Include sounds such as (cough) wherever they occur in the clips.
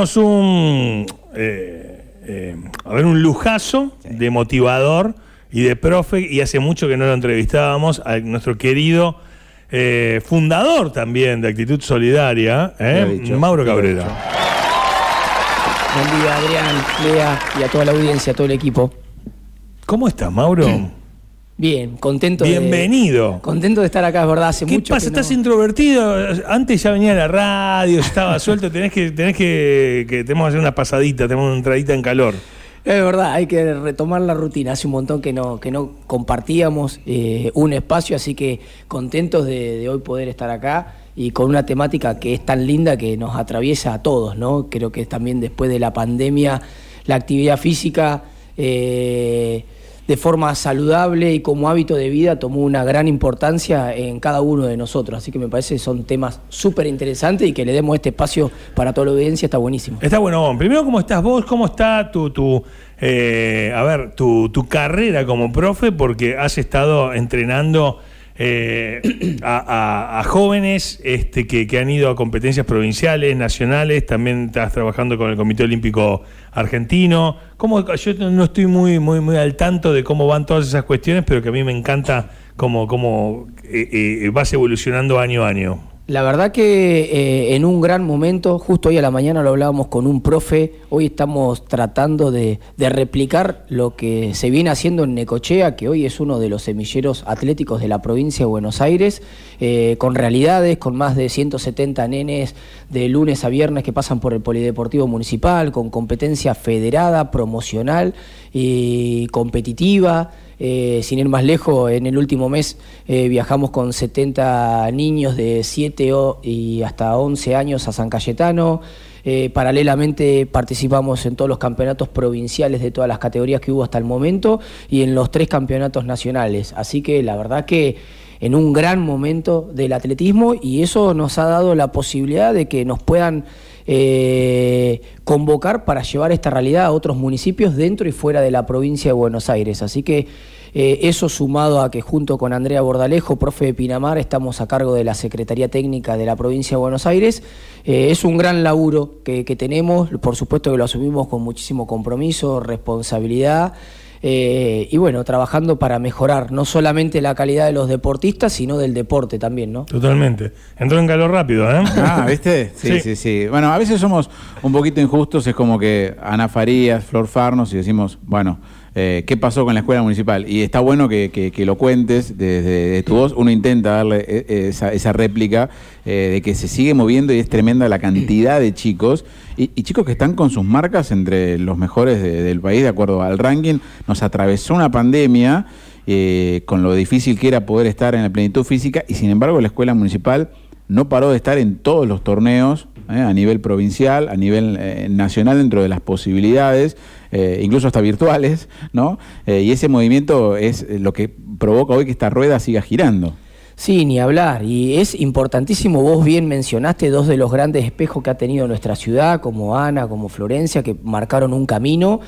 tenemos un, eh, eh, a ver, un lujazo de motivador y de profe, y hace mucho que no lo entrevistábamos, a nuestro querido eh, fundador también de Actitud Solidaria, ¿eh? Mauro Cabrera. Buen día, Adrián, Lea y a toda la audiencia, a todo el equipo. ¿Cómo estás, Mauro? Bien, contento Bienvenido. de. Contento de estar acá, es verdad, hace ¿Qué mucho. pasa? que no- ¿Estás introvertido? Antes ya venía a la radio, estaba (laughs) suelto, tenés que, tenés que, que tenemos que hacer una pasadita, tenemos una entradita en calor. Es verdad, hay que retomar la rutina. Hace un montón que no, que no compartíamos eh, un espacio, así que contentos de, de hoy poder estar acá y con una temática que es tan linda que nos atraviesa a todos, ¿no? Creo que también después de la pandemia, la actividad física eh, de forma saludable y como hábito de vida tomó una gran importancia en cada uno de nosotros. Así que me parece que son temas súper interesantes y que le demos este espacio para toda la audiencia está buenísimo. Está bueno. Primero, ¿cómo estás vos? ¿Cómo está tu, tu eh, a ver, tu, tu carrera como profe? Porque has estado entrenando eh, a, a- jóvenes este, que, que han ido a competencias provinciales, nacionales, también estás trabajando con el Comité Olímpico Argentino. ¿Cómo, yo no estoy muy, muy, muy al tanto de cómo van todas esas cuestiones, pero que a mí me encanta cómo, cómo eh, eh, vas evolucionando año a año. La verdad que eh, en un gran momento, justo hoy a la mañana lo hablábamos con un profe, hoy estamos tratando de, replicar lo que se viene haciendo en Necochea, que hoy es uno de los semilleros atléticos de la provincia de Buenos Aires, eh, con realidades, con más de 170 nenes de lunes a viernes que pasan por el Polideportivo Municipal, con competencia federada, promocional y competitiva. Eh, sin ir más lejos, en el último mes eh, viajamos con 70 niños de 7 o- y hasta 11 años a San Cayetano. Eh, paralelamente participamos en todos los campeonatos provinciales de todas las categorías que hubo hasta el momento y en los tres campeonatos nacionales. Así que la verdad que en un gran momento del atletismo y eso nos ha dado la posibilidad de que nos puedan eh, convocar para llevar esta realidad a otros municipios dentro y fuera de la provincia de Buenos Aires. Así que eh, eso sumado a que junto con Andrea Bordalejo, profe de Pinamar, estamos a cargo de la Secretaría Técnica de la provincia de Buenos Aires, eh, es un gran laburo que, que tenemos, por supuesto que lo asumimos con muchísimo compromiso, responsabilidad. Eh, y bueno, trabajando para mejorar no solamente la calidad de los deportistas, sino del deporte también, ¿no? Totalmente. Entró en calor rápido, ¿eh? Ah, ¿viste? Sí, (laughs) Sí. sí, sí, Bueno, a veces somos un poquito injustos, es como que Ana Farías, Flor Farnos, y decimos, bueno, eh, ¿qué pasó con la escuela municipal? Y está bueno que, que- lo cuentes desde de tu voz. Uno intenta darle eh, eh, esa, esa réplica de que se sigue moviendo y es tremenda la cantidad de chicos. Y, chicos que están con sus marcas entre los mejores de- del país, de acuerdo al ranking. Nos atravesó una pandemia. con lo difícil que era poder estar en la plenitud física y sin embargo la escuela municipal no paró de estar en todos los torneos, ¿eh? a nivel provincial, a nivel eh, nacional, dentro de las posibilidades, eh, incluso hasta virtuales, ¿no? Y ese movimiento es lo que provoca hoy que esta rueda siga girando. Sí, ni hablar. Y es importantísimo, vos bien mencionaste dos de los grandes espejos que ha tenido nuestra ciudad, como Ana, como Florencia, que marcaron un camino.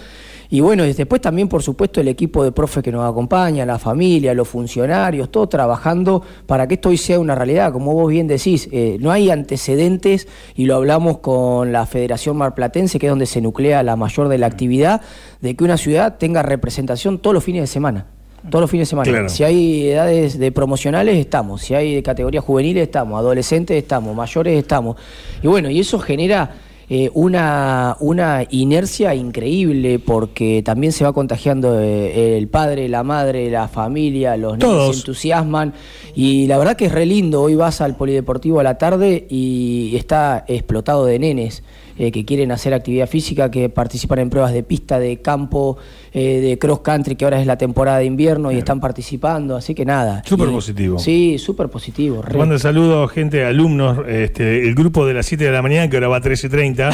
Y bueno, y después también, por supuesto, el equipo de profes que nos acompaña, la familia, los funcionarios, todo trabajando para que esto hoy sea una realidad. Como vos bien decís, eh, no hay antecedentes, y lo hablamos con la Federación Marplatense, que es donde se nuclea la mayor de la actividad, de que una ciudad tenga representación todos los fines de semana. Todos los fines de semana. Claro. Si hay edades de promocionales, estamos. Si hay de categorías juveniles, estamos. Adolescentes, estamos. Mayores, estamos. Y bueno, y eso genera eh, una, una inercia increíble porque también se va contagiando eh, el padre, la madre, la familia, los niños Todos. se entusiasman. Y la verdad que es re lindo. Hoy vas al polideportivo a la tarde y está explotado de nenes. Eh, que quieren hacer actividad física, que participan en pruebas de pista, de campo, eh, de cross country, que ahora es la temporada de invierno y están participando, así que nada. Súper positivo. Sí, súper positivo. Te re. mando saludos, gente, alumnos, este, el grupo de las 7 de la mañana, que ahora va a 13.30.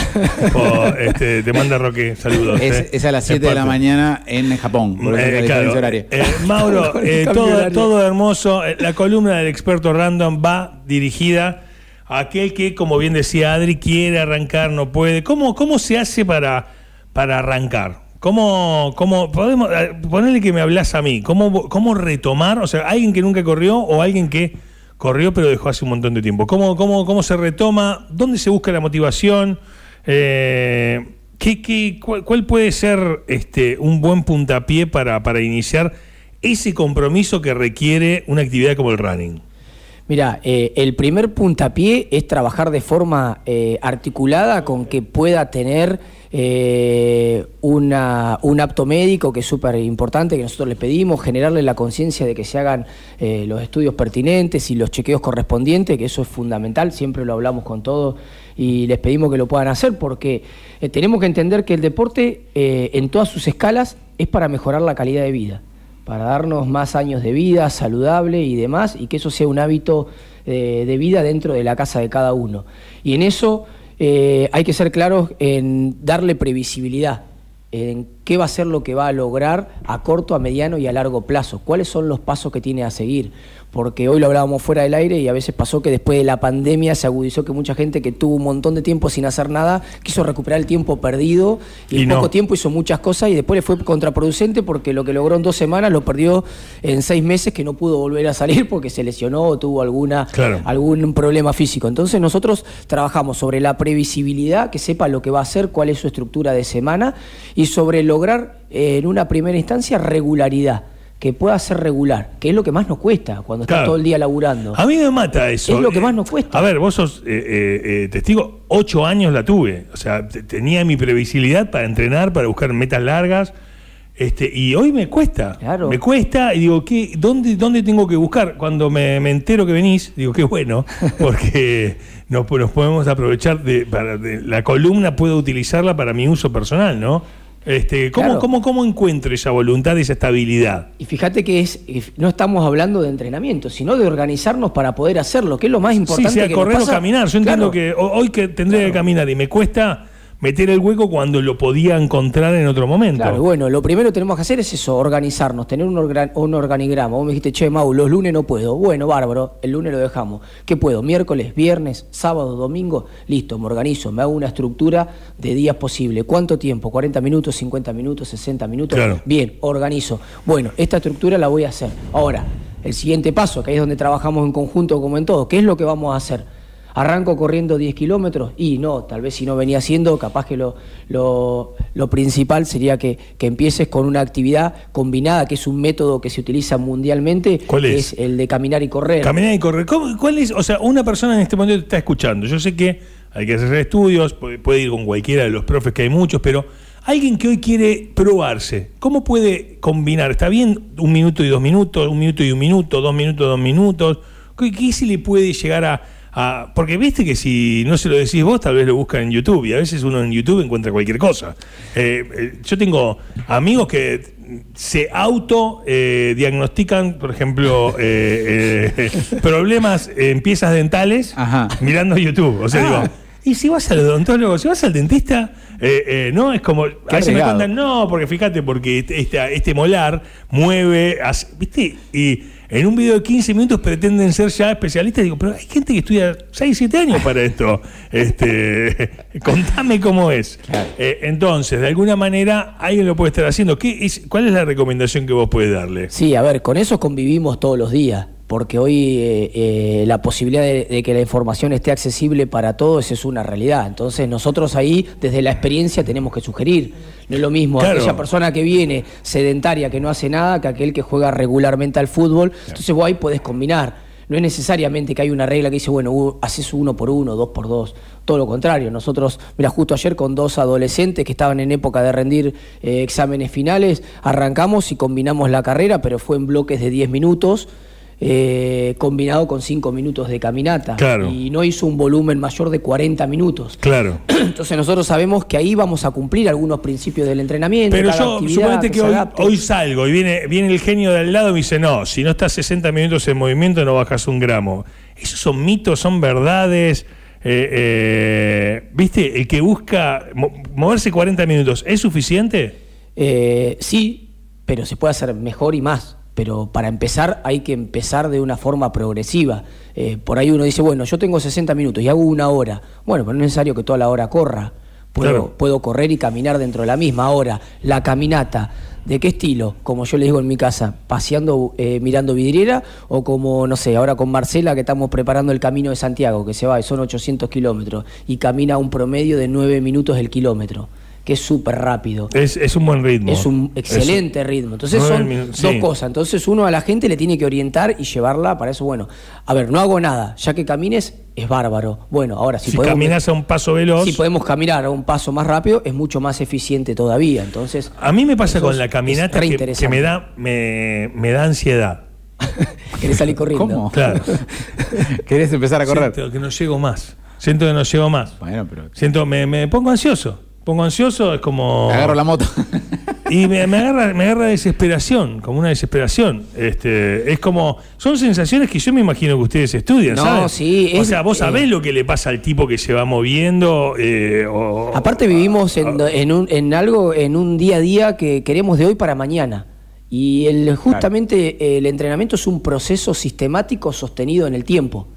(laughs) o, este, te manda Roque, saludos. Es, eh. es a las 7 de la mañana en Japón, por Eh, la claro, horaria. eh, Mauro, (laughs) eh, todo, hermoso. La columna del experto random va dirigida aquel que, como bien decía Adri, quiere arrancar, no puede. ¿Cómo, cómo se hace para, para arrancar? ¿Cómo, cómo podemos eh, ponerle que me hablas a mí? ¿Cómo, ¿Cómo retomar? O sea, alguien que nunca corrió o alguien que corrió pero dejó hace un montón de tiempo. ¿Cómo, cómo, cómo se retoma? ¿Dónde se busca la motivación? Eh, ¿qué, qué, cuál, cuál puede ser este, un buen puntapié para, para iniciar ese compromiso que requiere una actividad como el running? Mira, eh, el primer puntapié es trabajar de forma eh, articulada con que pueda tener eh, una, un apto médico, que es súper importante, que nosotros le pedimos, generarle la conciencia de que se hagan los estudios pertinentes y los chequeos correspondientes, que eso es fundamental, siempre lo hablamos con todos y les pedimos que lo puedan hacer, porque tenemos que entender que el deporte en todas sus escalas es para mejorar la calidad de vida para darnos más años de vida saludable y demás, y que eso sea un hábito eh, de vida dentro de la casa de cada uno. Y en eso eh, hay que ser claros en darle previsibilidad, en qué va a ser lo que va a lograr a corto, a mediano y a largo plazo, cuáles son los pasos que tiene a seguir porque hoy lo hablábamos fuera del aire y a veces pasó que después de la pandemia se agudizó que mucha gente que tuvo un montón de tiempo sin hacer nada quiso recuperar el tiempo perdido y, Y en no. poco tiempo hizo muchas cosas y después le fue contraproducente porque lo que logró en dos semanas lo perdió en seis meses que no pudo volver a salir porque se lesionó o tuvo alguna, Claro. algún problema físico. Entonces nosotros trabajamos sobre la previsibilidad, que sepa lo que va a hacer, cuál es su estructura de semana y sobre lograr eh, en una primera instancia regularidad que pueda ser regular, que es lo que más nos cuesta cuando estás todo el día laburando. A mí me mata eso. Es lo que más nos cuesta. A ver, vos sos eh, eh, eh, testigo, ocho años la tuve. O sea, te- tenía mi previsibilidad para entrenar, para buscar metas largas. Este, y hoy me cuesta. Claro. Me cuesta y digo, ¿qué, dónde, ¿dónde tengo que buscar? Cuando me, me entero que venís, digo, qué bueno, (laughs) porque nos, nos podemos aprovechar de, para, de- la columna, puedo utilizarla para mi uso personal, ¿no? Este, ¿cómo, Claro. cómo, ¿Cómo encuentro esa voluntad, esa estabilidad? Y fíjate que es no estamos hablando de entrenamiento, sino de organizarnos para poder hacerlo, que es lo más importante Sí, sea que correr nos o caminar. Yo entiendo que ho- hoy que tendré que caminar y me cuesta meter el hueco cuando lo podía encontrar en otro momento. Claro, bueno, lo primero que tenemos que hacer es eso, organizarnos, tener un, organ- un organigrama. Vos me dijiste, che, Mau, los lunes no puedo. Bueno, bárbaro, el lunes lo dejamos. ¿Qué puedo? Miércoles, viernes, sábado, domingo. Listo, me organizo, me hago una estructura de días posible. ¿Cuánto tiempo? ¿40 minutos, 50 minutos, 60 minutos? Claro. Bien, organizo. Bueno, esta estructura la voy a hacer. Ahora, el siguiente paso, que ahí es donde trabajamos en conjunto como en todo, ¿qué es lo que vamos a hacer? Arranco corriendo 10 kilómetros y no, tal vez si no venía haciendo, capaz que lo, lo, lo principal sería que, que empieces con una actividad combinada, que es un método que se utiliza mundialmente, ¿Cuál que es? el de caminar y correr. Caminar y correr. ¿Cómo- ¿Cuál es? O sea, una persona en este momento te está escuchando. Yo sé que hay que hacer estudios, puede, puede ir con cualquiera de los profes que hay muchos, pero alguien que hoy quiere probarse, ¿cómo puede combinar? ¿Está bien un minuto y dos minutos, un minuto y un minuto, dos minutos, dos minutos? ¿Qué, qué se le puede llegar a, a- Porque viste que si no se lo decís vos, tal vez lo buscan en YouTube y a veces uno en YouTube encuentra cualquier cosa. Eh, eh, yo tengo amigos que se auto eh, diagnostican, por ejemplo, (laughs) problemas en piezas dentales Ajá. mirando YouTube. O sea, Ah. digo, y si vas al odontólogo, si vas al dentista, eh, eh, no, es como. A veces me cuentan, no, porque fíjate, porque este, este, este molar mueve, ¿viste? Y en un video de 15 minutos pretenden ser ya especialistas. Digo, pero hay gente que estudia 6, 7 años para esto. (laughs) Este, (laughs) contame cómo es. Claro. Eh, entonces, de alguna manera, alguien lo puede estar haciendo. ¿Qué es, ¿Cuál es la recomendación que vos puedes darle? Sí, a ver, con eso convivimos todos los días, porque hoy eh, eh, la posibilidad de, de que la información esté accesible para todos es una realidad. Entonces nosotros ahí, desde la experiencia, tenemos que sugerir. No es lo mismo Claro. aquella persona que viene sedentaria, que no hace nada, que aquel que juega regularmente al fútbol. Entonces vos ahí podés combinar. No es necesariamente que hay una regla que dice, bueno, haces uno por uno, dos por dos. Todo lo contrario. Nosotros, mira, justo ayer con dos adolescentes que estaban en época de rendir eh, exámenes finales, arrancamos y combinamos la carrera, pero fue en bloques de 10 minutos. Eh, combinado con 5 minutos de caminata Claro. y no hizo un volumen mayor de 40 minutos. Claro. (clears throat) Entonces nosotros sabemos que ahí vamos a cumplir algunos principios del entrenamiento. Pero yo, suponete que hoy, salgo y viene, viene el genio de al lado y me dice, no, si no estás 60 minutos en movimiento no bajas un gramo. Esos son mitos, son verdades. eh, eh, ¿Viste? El que busca mo- moverse 40 minutos, ¿es suficiente? Sí, pero se puede hacer mejor y más. Pero para empezar hay que empezar de una forma progresiva. Eh, por ahí uno dice, bueno, yo tengo 60 minutos y hago una hora. Bueno, pero no es necesario que toda la hora corra. Puedo, Claro. puedo correr y caminar dentro de la misma. Ahora, la caminata, ¿de qué estilo? Como yo le digo en mi casa, paseando, eh, mirando vidriera, o como, no sé, ahora con Marcela que estamos preparando el camino de Santiago, que se va, y son 800 kilómetros, y camina un promedio de 9 minutos el kilómetro, que es súper rápido. Es, es un buen ritmo. Es un excelente ritmo. Entonces son dos sí. cosas. Entonces uno a la gente le tiene que orientar y llevarla para eso. Bueno, a ver, no hago nada. Ya que camines, es bárbaro. Bueno, ahora si, Si, podemos, caminas a un paso veloz. si podemos caminar a un paso más rápido, es mucho más eficiente todavía. Entonces, A mí me pasa con la caminata que me da me, me da ansiedad. (laughs) Querés salir corriendo. ¿Cómo? Claro. (laughs) ¿Querés empezar a correr? Siento que no llego más. Siento que no llego más. Bueno, pero. Siento, me, me pongo ansioso. Pongo ansioso, es como. Agarro la moto. (laughs) Y me, me agarra, me agarra desesperación, como una desesperación. Este, es como, son sensaciones que yo me imagino que ustedes estudian, No, sí, O es- sea, vos sabés eh, lo que le pasa al tipo que se va moviendo. eh, o- Aparte vivimos en, en un, en algo, en un día a día que queremos de hoy para mañana. Y el, justamente el entrenamiento es un proceso sistemático sostenido en el tiempo.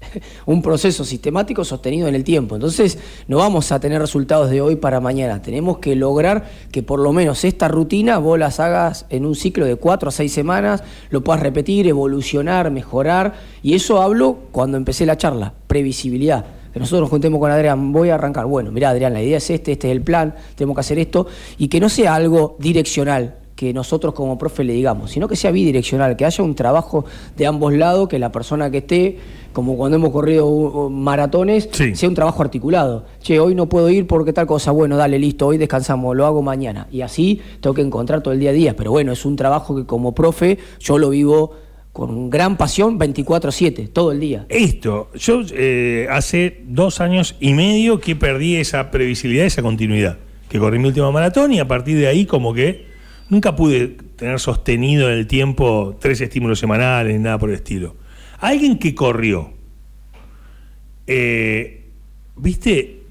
(laughs) un proceso sistemático sostenido en el tiempo. Entonces, no vamos a tener resultados de hoy para mañana. Tenemos que lograr que por lo menos esta rutina vos las hagas en un ciclo de cuatro a seis semanas, lo puedas repetir, evolucionar, mejorar. Y eso hablo cuando empecé la charla, previsibilidad. Que nosotros nos juntemos con Adrián, voy a arrancar. Bueno, mira Adrián, la idea es este, este es el plan, tenemos que hacer esto. Y que no sea algo direccional, que nosotros como profe le digamos, sino que sea bidireccional, que haya un trabajo de ambos lados, que la persona que esté, como cuando hemos corrido uh, uh, maratones, Sí. sea un trabajo articulado. Che, hoy no puedo ir porque tal cosa, bueno, dale, listo, hoy descansamos, lo hago mañana. Y así tengo que encontrar todo el día a día. Pero bueno, es un trabajo que como profe yo lo vivo con gran pasión 24/7, todo el día. Esto, yo eh, hace dos años y medio que perdí esa previsibilidad, esa continuidad. Que corrí mi última maratón y a partir de ahí como que nunca pude tener sostenido en el tiempo tres estímulos semanales ni nada por el estilo. Alguien que corrió, eh, ¿viste?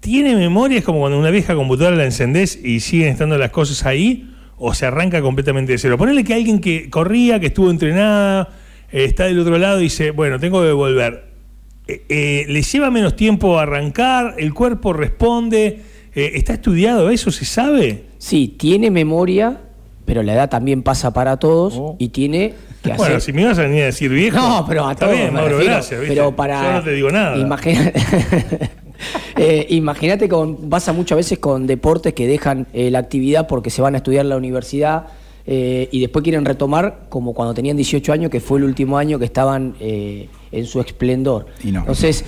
¿Tiene memoria? Es como cuando una vieja computadora la encendés y siguen estando las cosas ahí, o se arranca completamente de cero. Ponerle que alguien que corría, que estuvo entrenada, eh, está del otro lado y dice, bueno, tengo que volver. Eh, ¿Le lleva menos tiempo arrancar? ¿El cuerpo responde? ¿Está estudiado eso? ¿Se sabe? Sí, tiene memoria, pero la edad también pasa para todos Oh. y tiene que hacer... Bueno, si me ibas a venir a decir viejo. No, pero a está todos bien, me Mauro, refiero, gracias. ¿viste? Pero para. Yo no te digo nada. Imagina- (laughs) Eh, Imagínate, con, pasa muchas veces con deportes que dejan eh, la actividad porque se van a estudiar en la universidad eh, y después quieren retomar, como cuando tenían 18 años, que fue el último año que estaban eh, en su esplendor. Y no. Entonces,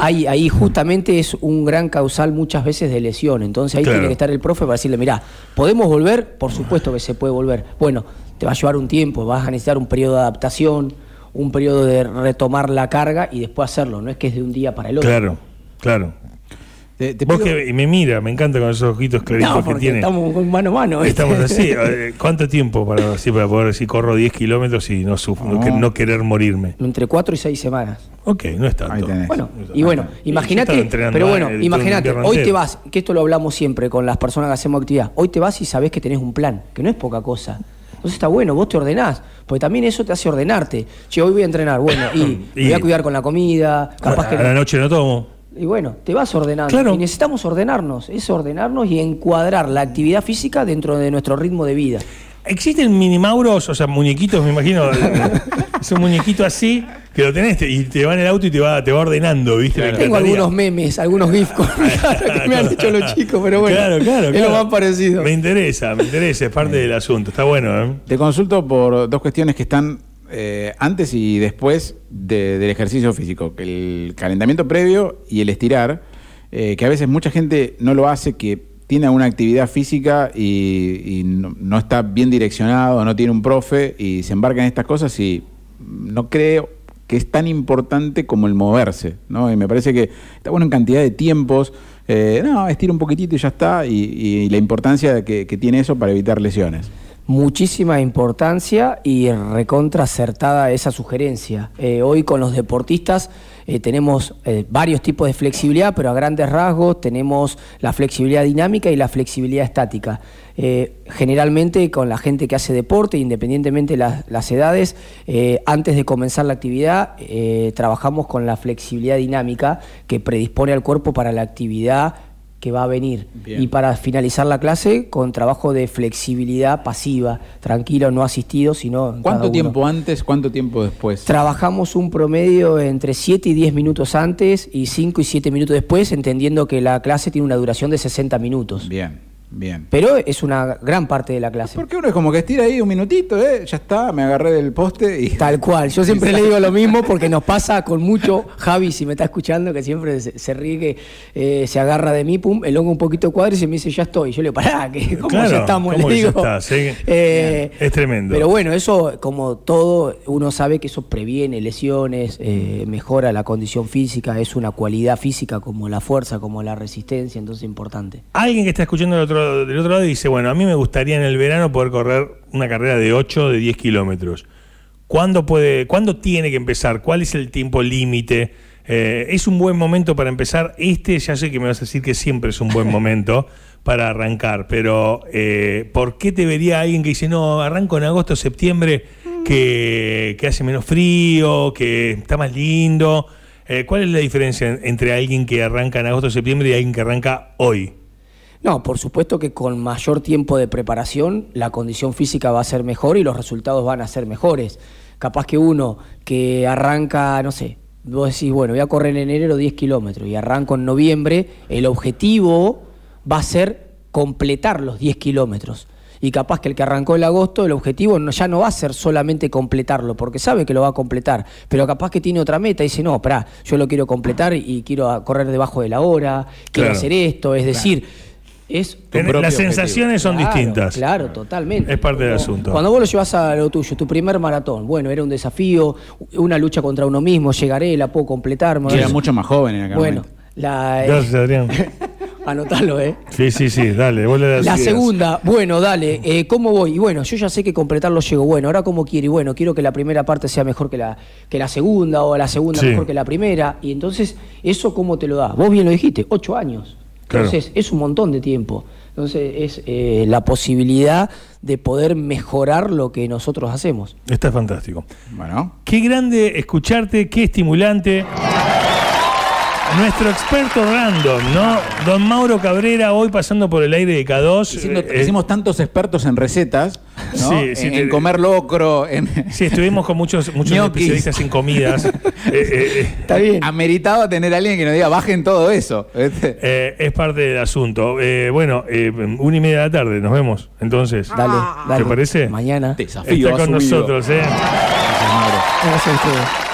ahí, ahí justamente es un gran causal muchas veces de lesión. Entonces ahí Claro. tiene que estar el profe para decirle, mirá, ¿podemos volver? Por supuesto que se puede volver. Bueno, te va a llevar un tiempo, vas a necesitar un periodo de adaptación, un periodo de retomar la carga y después hacerlo. No es que es de un día para el otro. Claro, claro. Te, te Vos pido- que y me mira, me encanta con esos ojitos claritos No, que tiene. estamos con mano a mano. Estamos así. (laughs) Eh, ¿Cuánto tiempo para, así, para poder decir corro 10 kilómetros y no, suf- no, que- No. no querer morirme? Entre cuatro y seis semanas. Ok, no es tanto. Bueno, y bueno, imagínate, pero bueno, imagínate, hoy te vas, que esto lo hablamos siempre con las personas que hacemos actividad, hoy te vas y sabes que tenés un plan, que no es poca cosa. Entonces está bueno, vos te ordenás, porque también eso te hace ordenarte. Che, hoy voy a entrenar, bueno, y, (coughs) me voy a cuidar con la comida, capaz que a la noche no tomo. Y bueno, te vas ordenando. Claro. Y necesitamos ordenarnos, es ordenarnos y encuadrar la actividad física dentro de nuestro ritmo de vida. Existen minimauros, o sea, muñequitos, me imagino. (laughs) es un muñequito así, que lo tenés te- y te va en el auto y te va, te va ordenando, ¿viste? Me Tengo algunos memes, algunos GIFs con (laughs) que me han hecho los chicos, pero bueno, Claro, claro, es claro. lo más parecido. Me interesa, me interesa, es parte del asunto. Está bueno, ¿eh? Te consulto por dos cuestiones que están eh, antes y después de- del ejercicio físico, el calentamiento previo y el estirar, eh, que a veces mucha gente no lo hace, que tiene una actividad física y, no, está bien direccionado, no tiene un profe y se embarca en estas cosas y no creo que es tan importante como el moverse, ¿no? Y me parece que está bueno en cantidad de tiempos, eh, no, estira un poquitito y ya está, y, y la importancia que tiene eso para evitar lesiones. Muchísima importancia y recontra acertada esa sugerencia. Eh, hoy con los deportistas eh, tenemos eh, varios tipos de flexibilidad, pero a grandes rasgos tenemos la flexibilidad dinámica y la flexibilidad estática. Generalmente con la gente que hace deporte, independientemente de las, las edades, antes de comenzar la actividad trabajamos con la flexibilidad dinámica que predispone al cuerpo para la actividad que va a venir. Bien. Y para finalizar la clase con trabajo de flexibilidad pasiva, tranquilo, no asistido, sino... ¿Cuánto tiempo antes, cuánto tiempo después? Trabajamos un promedio entre 7 y 10 minutos antes y 5 y 7 minutos después, entendiendo que la clase tiene una duración de 60 minutos. Bien, bien. Pero es una gran parte de la clase. Porque uno es como que estira ahí un minutito, ¿eh? Ya está, me agarré del poste y. (laughs) Tal cual, yo siempre (laughs) le digo lo mismo porque nos pasa con mucho, Javi, si me está escuchando, que siempre se, se ríe, que eh, se agarra de mí, pum, el hongo un poquito cuadro y se me dice, ya estoy. Yo le digo, pará, que ¿cómo Claro, ya estamos? ¿cómo le ya digo. está? Sí. Eh, Es tremendo. Pero bueno, eso, como todo, uno sabe que eso previene lesiones, eh, mejora la condición física, es una cualidad física como la fuerza, como la resistencia, entonces es importante. Alguien que está escuchando del otro, del otro lado dice, bueno, a mí me gustaría en el verano poder correr una carrera de 8, de 10 kilómetros. ¿Cuándo, puede, ¿Cuándo tiene que empezar? ¿Cuál es el tiempo límite? Eh, ¿Es un buen momento para empezar? Este, ya sé que me vas a decir que siempre es un buen (laughs) momento para arrancar, pero eh, ¿por qué te vería alguien que dice, no, arranco en agosto, septiembre, que, que hace menos frío, que está más lindo? Eh, ¿Cuál es la diferencia en- entre alguien que arranca en agosto, septiembre y alguien que arranca hoy? No, por supuesto que con mayor tiempo de preparación la condición física va a ser mejor y los resultados van a ser mejores. Capaz que uno que arranca, no sé, vos decís, bueno, voy a correr en enero 10 kilómetros y arranco en noviembre, el objetivo va a ser completar los 10 kilómetros. Y capaz que el que arrancó en agosto, el objetivo no- ya no va a ser solamente completarlo, porque sabe que lo va a completar, pero capaz que tiene otra meta y dice, no, pará, yo lo quiero completar y quiero correr debajo de la hora, quiero Claro. hacer esto, es decir, es Ten- propio Las objetivo. sensaciones son Claro, distintas. Claro, totalmente. Es parte del asunto. Cuando vos lo llevas a lo tuyo, tu primer maratón, bueno, era un desafío, una lucha contra uno mismo, llegaré, la puedo completar. me Y era mucho más joven en aquel Bueno, momento. la, eh, Gracias, Adrián. (laughs) anotalo, ¿eh? Sí, sí, sí, dale, vos le das La ideas. segunda, bueno, dale, eh, ¿cómo voy? Y bueno, yo ya sé que completarlo llego. Bueno, ahora cómo quiero. Y bueno, quiero que la primera parte sea mejor que la, que la segunda o la segunda Sí. mejor que la primera. Y entonces, ¿eso cómo te lo da? Vos bien lo dijiste, ocho años. Claro. Entonces, es un montón de tiempo. Entonces, es eh, la posibilidad de poder mejorar lo que nosotros hacemos. Está fantástico. Bueno. Qué grande escucharte, qué estimulante. Nuestro experto random, ¿no? Don Mauro Cabrera, hoy pasando por el aire de K2. Diciendo- eh, hicimos tantos expertos en recetas, ¿no? Sí, sí, en, te- en comer locro, en... Sí, estuvimos con muchos, muchos (laughs) especialistas en comidas. (laughs) Eh, eh, Está bien. Ameritaba tener a alguien que nos diga, bajen todo eso. eh, es parte del asunto. Eh, bueno, eh, una y media de la tarde, nos vemos. Entonces, Dale, dale. ¿te parece? Mañana. Desafío Está con asumido. nosotros, ¿eh? Gracias, Mauro. Gracias a ustedes.